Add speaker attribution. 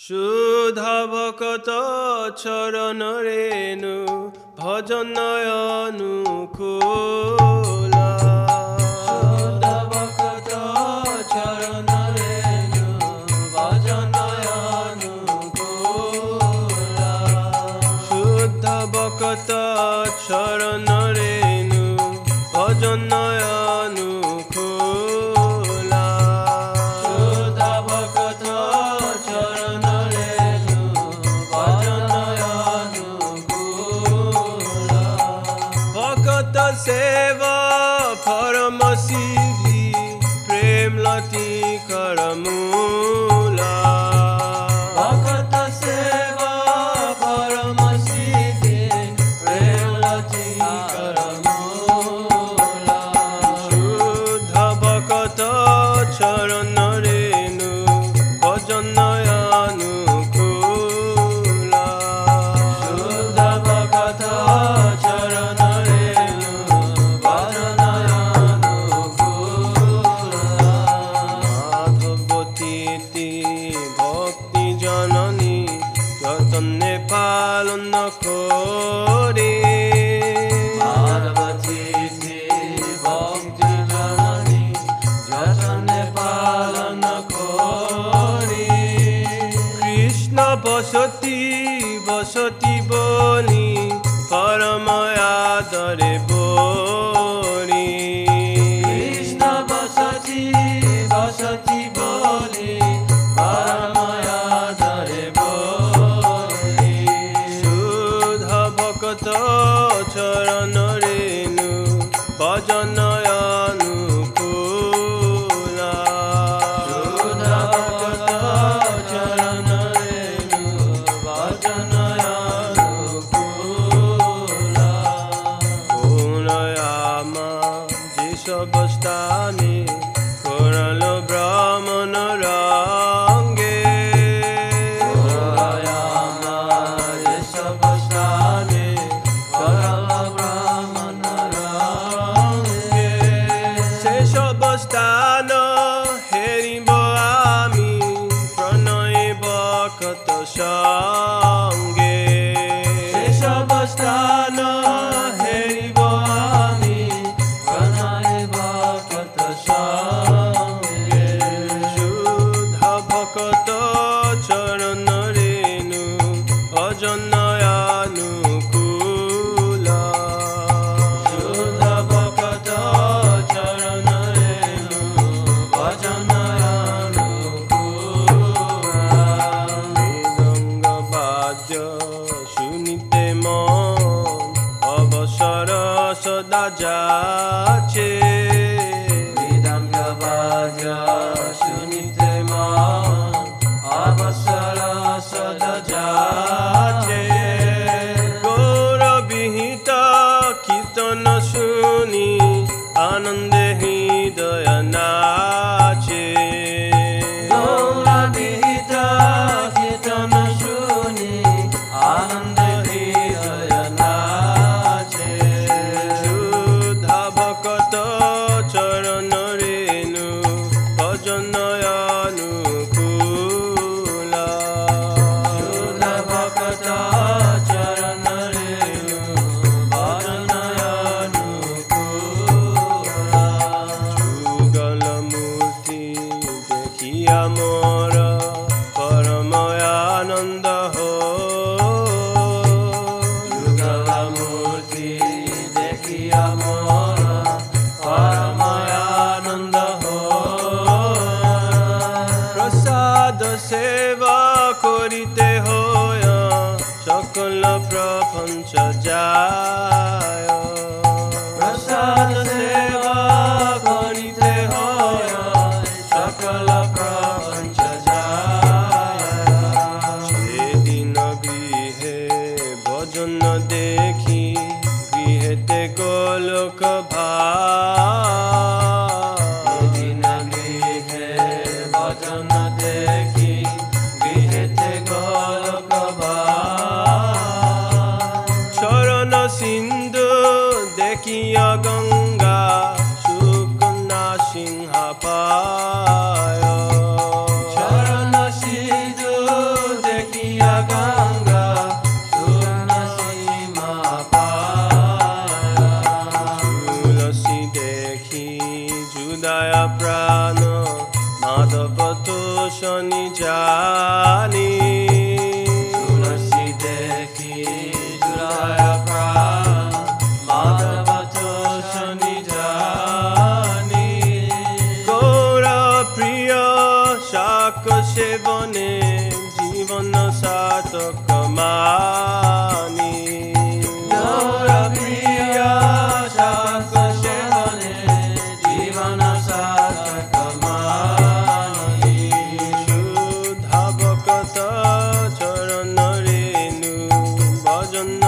Speaker 1: সুধাবকত চরণ রেণু ভজন অনুকূল পালন করে।
Speaker 2: पालनो বসতি
Speaker 1: कृष्ण बसती बसति बी करमयारे बे
Speaker 2: বসতি बसती
Speaker 1: I know. 나는 데 মিটে গোলক ভাদিন
Speaker 2: গৃহে ভজন দেখি গৃহেতে গোলক
Speaker 1: চরণ সিন্ধু দেখিয়া গঙ্গা সুকন্যা সিংহা পা